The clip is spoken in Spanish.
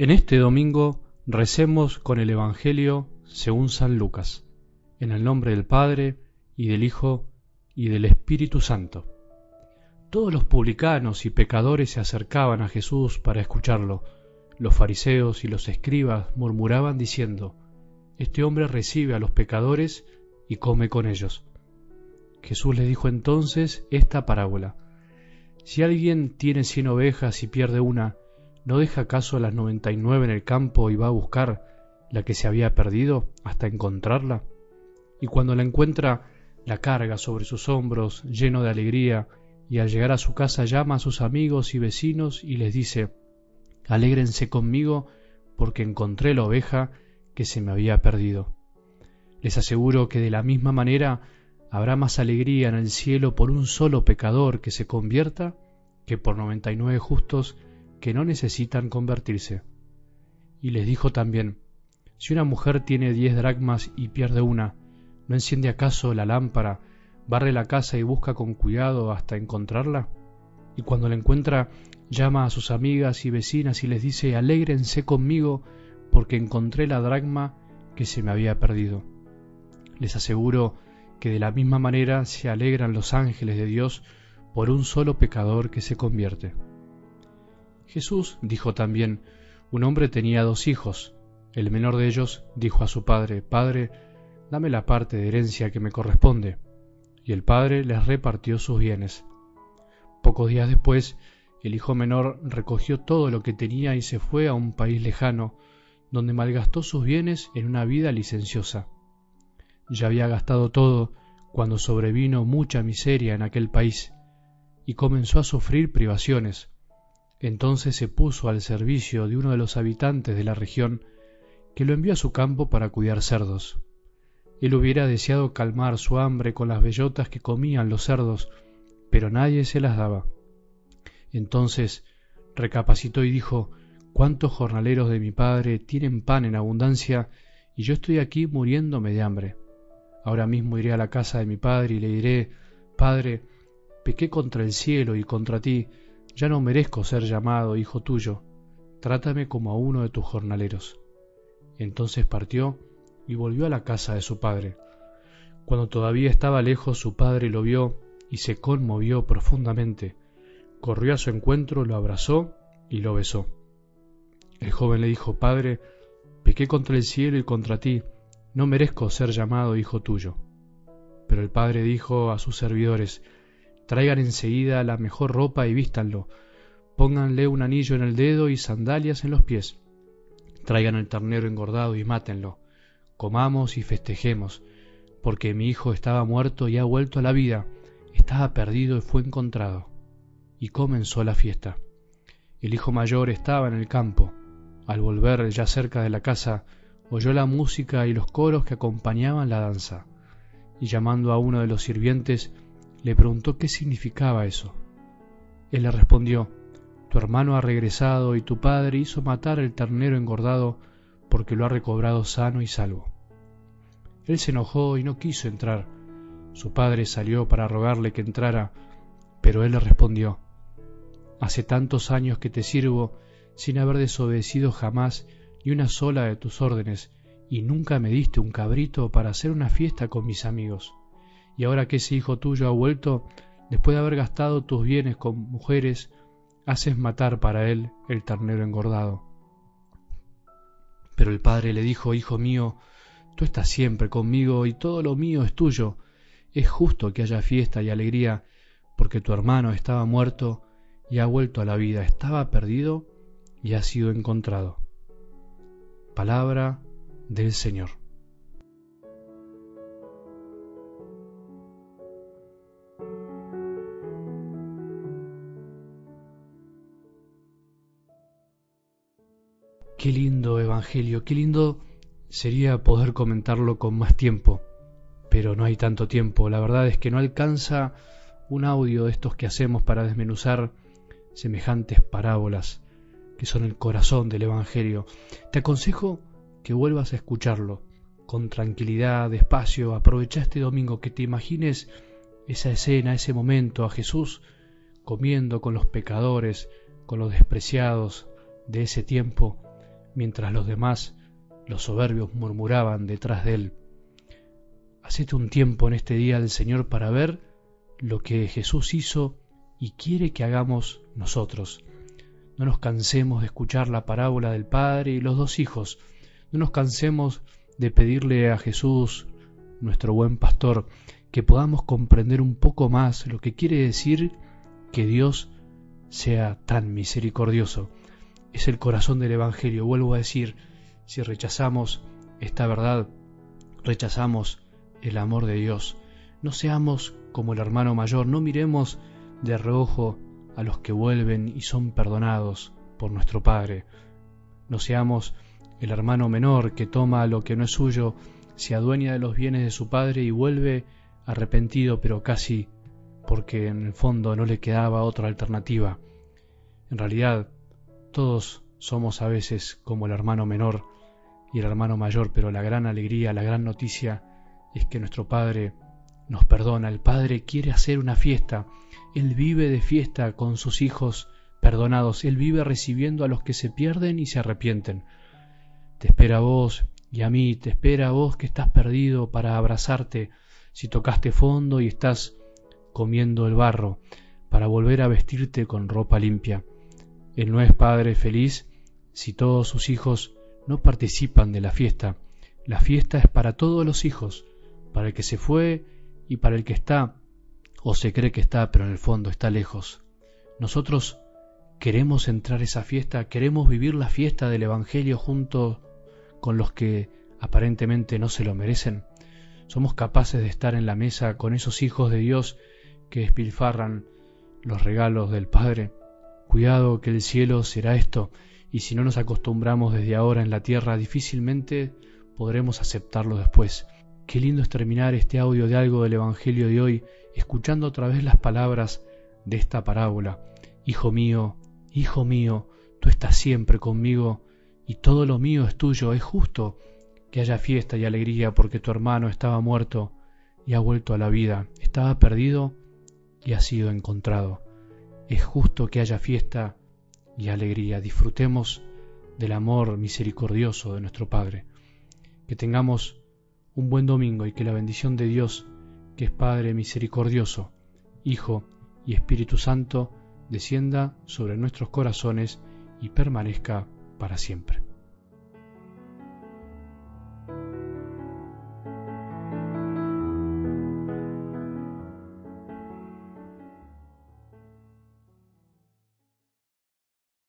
En este domingo recemos con el Evangelio según San Lucas, en el nombre del Padre, y del Hijo, y del Espíritu Santo. Todos los publicanos y pecadores se acercaban a Jesús para escucharlo. Los fariseos y los escribas murmuraban diciendo, Este hombre recibe a los pecadores y come con ellos. Jesús le dijo entonces esta parábola. Si alguien tiene cien ovejas y pierde una, ¿no deja acaso las noventa y nueve en el campo y va a buscar la que se había perdido hasta encontrarla? Y cuando la encuentra, la carga sobre sus hombros, lleno de alegría, y al llegar a su casa llama a sus amigos y vecinos y les dice, Alégrense conmigo porque encontré la oveja que se me había perdido. Les aseguro que de la misma manera habrá más alegría en el cielo por un solo pecador que se convierta que por noventa y nueve justos que no necesitan convertirse. Y les dijo también, si una mujer tiene diez dracmas y pierde una, ¿no enciende acaso la lámpara, barre la casa y busca con cuidado hasta encontrarla? Y cuando la encuentra, llama a sus amigas y vecinas y les dice, alégrense conmigo porque encontré la dracma que se me había perdido. Les aseguro que de la misma manera se alegran los ángeles de Dios por un solo pecador que se convierte. Jesús dijo también, un hombre tenía dos hijos. El menor de ellos dijo a su padre, Padre, dame la parte de herencia que me corresponde. Y el padre les repartió sus bienes. Pocos días después, el hijo menor recogió todo lo que tenía y se fue a un país lejano, donde malgastó sus bienes en una vida licenciosa. Ya había gastado todo cuando sobrevino mucha miseria en aquel país y comenzó a sufrir privaciones. Entonces se puso al servicio de uno de los habitantes de la región que lo envió a su campo para cuidar cerdos. Él hubiera deseado calmar su hambre con las bellotas que comían los cerdos, pero nadie se las daba. Entonces recapacitó y dijo, ¿Cuántos jornaleros de mi padre tienen pan en abundancia y yo estoy aquí muriéndome de hambre? Ahora mismo iré a la casa de mi padre y le diré, Padre, pequé contra el cielo y contra ti, ya no merezco ser llamado hijo tuyo, trátame como a uno de tus jornaleros. Entonces partió y volvió a la casa de su padre. Cuando todavía estaba lejos su padre lo vio y se conmovió profundamente. Corrió a su encuentro, lo abrazó y lo besó. El joven le dijo, Padre, pequé contra el cielo y contra ti, no merezco ser llamado hijo tuyo. Pero el padre dijo a sus servidores, traigan enseguida la mejor ropa y vístanlo, pónganle un anillo en el dedo y sandalias en los pies, traigan el ternero engordado y mátenlo, comamos y festejemos, porque mi hijo estaba muerto y ha vuelto a la vida, estaba perdido y fue encontrado. Y comenzó la fiesta. El hijo mayor estaba en el campo. Al volver ya cerca de la casa, oyó la música y los coros que acompañaban la danza, y llamando a uno de los sirvientes, le preguntó qué significaba eso. Él le respondió, Tu hermano ha regresado y tu padre hizo matar el ternero engordado porque lo ha recobrado sano y salvo. Él se enojó y no quiso entrar. Su padre salió para rogarle que entrara, pero él le respondió, Hace tantos años que te sirvo sin haber desobedecido jamás ni una sola de tus órdenes, y nunca me diste un cabrito para hacer una fiesta con mis amigos. Y ahora que ese hijo tuyo ha vuelto, después de haber gastado tus bienes con mujeres, haces matar para él el ternero engordado. Pero el padre le dijo, Hijo mío, tú estás siempre conmigo y todo lo mío es tuyo. Es justo que haya fiesta y alegría, porque tu hermano estaba muerto y ha vuelto a la vida, estaba perdido y ha sido encontrado. Palabra del Señor. Qué lindo Evangelio, qué lindo sería poder comentarlo con más tiempo, pero no hay tanto tiempo. La verdad es que no alcanza un audio de estos que hacemos para desmenuzar semejantes parábolas que son el corazón del Evangelio. Te aconsejo que vuelvas a escucharlo con tranquilidad, despacio, aprovecha este domingo, que te imagines esa escena, ese momento, a Jesús comiendo con los pecadores, con los despreciados de ese tiempo, mientras los demás, los soberbios, murmuraban detrás de él. Hacete un tiempo en este día del Señor para ver lo que Jesús hizo y quiere que hagamos nosotros. No nos cansemos de escuchar la parábola del Padre y los dos hijos. No nos cansemos de pedirle a Jesús, nuestro buen pastor, que podamos comprender un poco más lo que quiere decir que Dios sea tan misericordioso. Es el corazón del Evangelio. Vuelvo a decir, si rechazamos esta verdad, rechazamos el amor de Dios. No seamos como el hermano mayor, no miremos de reojo a los que vuelven y son perdonados por nuestro Padre. No seamos el hermano menor que toma lo que no es suyo, se adueña de los bienes de su padre y vuelve arrepentido, pero casi porque en el fondo no le quedaba otra alternativa. En realidad, todos somos a veces como el hermano menor y el hermano mayor, pero la gran alegría, la gran noticia es que nuestro Padre nos perdona. El Padre quiere hacer una fiesta. Él vive de fiesta con sus hijos perdonados. Él vive recibiendo a los que se pierden y se arrepienten. Te espera a vos y a mí, te espera a vos que estás perdido para abrazarte si tocaste fondo y estás comiendo el barro, para volver a vestirte con ropa limpia. Él no es padre feliz si todos sus hijos no participan de la fiesta. La fiesta es para todos los hijos, para el que se fue y para el que está o se cree que está, pero en el fondo está lejos. Nosotros queremos entrar a esa fiesta, queremos vivir la fiesta del Evangelio junto con los que aparentemente no se lo merecen. Somos capaces de estar en la mesa con esos hijos de Dios que despilfarran los regalos del Padre. Cuidado que el cielo será esto, y si no nos acostumbramos desde ahora en la tierra, difícilmente podremos aceptarlo después. Qué lindo es terminar este audio de algo del Evangelio de hoy escuchando otra vez las palabras de esta parábola. Hijo mío, hijo mío, tú estás siempre conmigo y todo lo mío es tuyo. Es justo que haya fiesta y alegría porque tu hermano estaba muerto y ha vuelto a la vida. Estaba perdido y ha sido encontrado. Es justo que haya fiesta y alegría. Disfrutemos del amor misericordioso de nuestro Padre. Que tengamos un buen domingo y que la bendición de Dios, que es Padre misericordioso, Hijo y Espíritu Santo, descienda sobre nuestros corazones y permanezca para siempre.